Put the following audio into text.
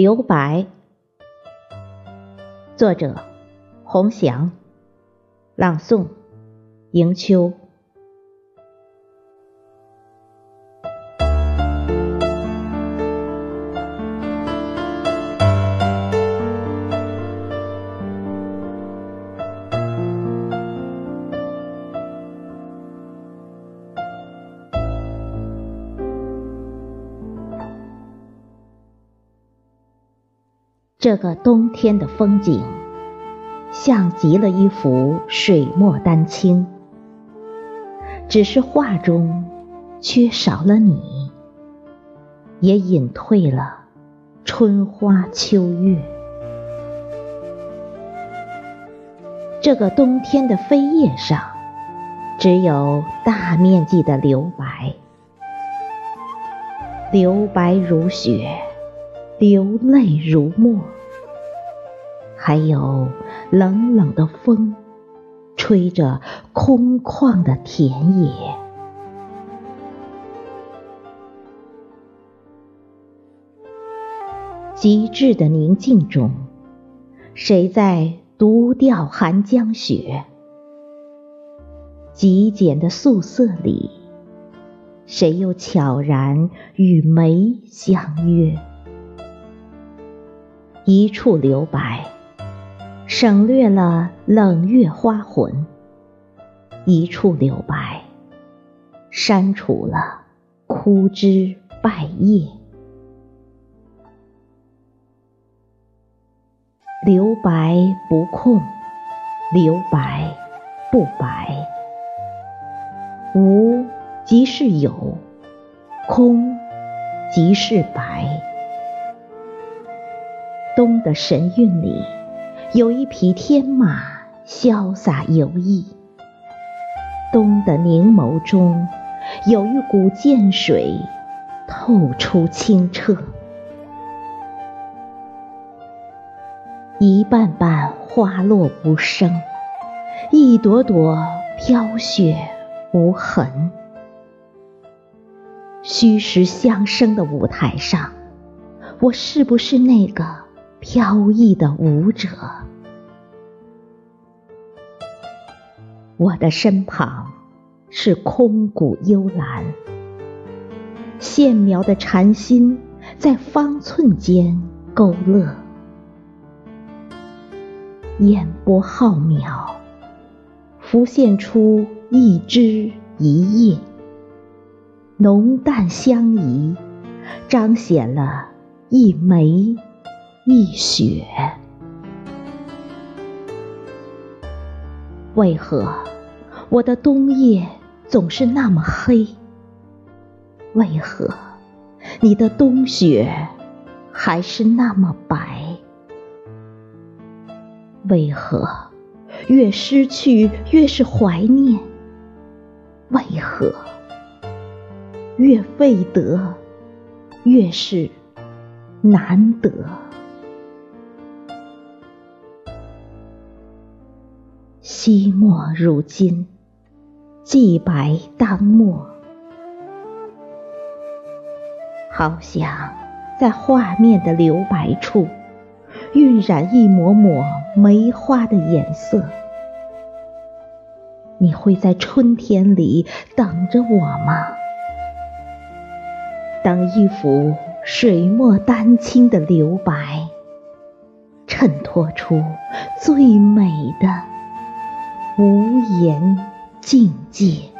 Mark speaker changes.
Speaker 1: 留白，作者：洪祥，朗诵：迎秋。这个冬天的风景，像极了一幅水墨丹青，只是画中缺少了你，也隐退了春花秋月。这个冬天的飞叶上，只有大面积的留白，留白如雪。流泪如墨，还有冷冷的风，吹着空旷的田野。极致的宁静中，谁在独钓寒江雪？极简的素色里，谁又悄然与梅相约？一处留白，省略了冷月花魂；一处留白，删除了枯枝败叶。留白不空，留白不白。无即是有，空即是白。冬的神韵里，有一匹天马潇洒游弋；冬的凝眸中，有一股涧水透出清澈。一瓣瓣花落无声，一朵朵飘雪无痕。虚实相生的舞台上，我是不是那个？飘逸的舞者，我的身旁是空谷幽兰，线描的禅心在方寸间勾勒，烟波浩渺，浮现出一枝一叶，浓淡相宜，彰显了一枚。一雪，为何我的冬夜总是那么黑？为何你的冬雪还是那么白？为何越失去越是怀念？为何越未得越是难得？惜墨如金，既白当墨。好想在画面的留白处，晕染一抹抹梅花的颜色。你会在春天里等着我吗？当一幅水墨丹青的留白，衬托出最美的。无言境界。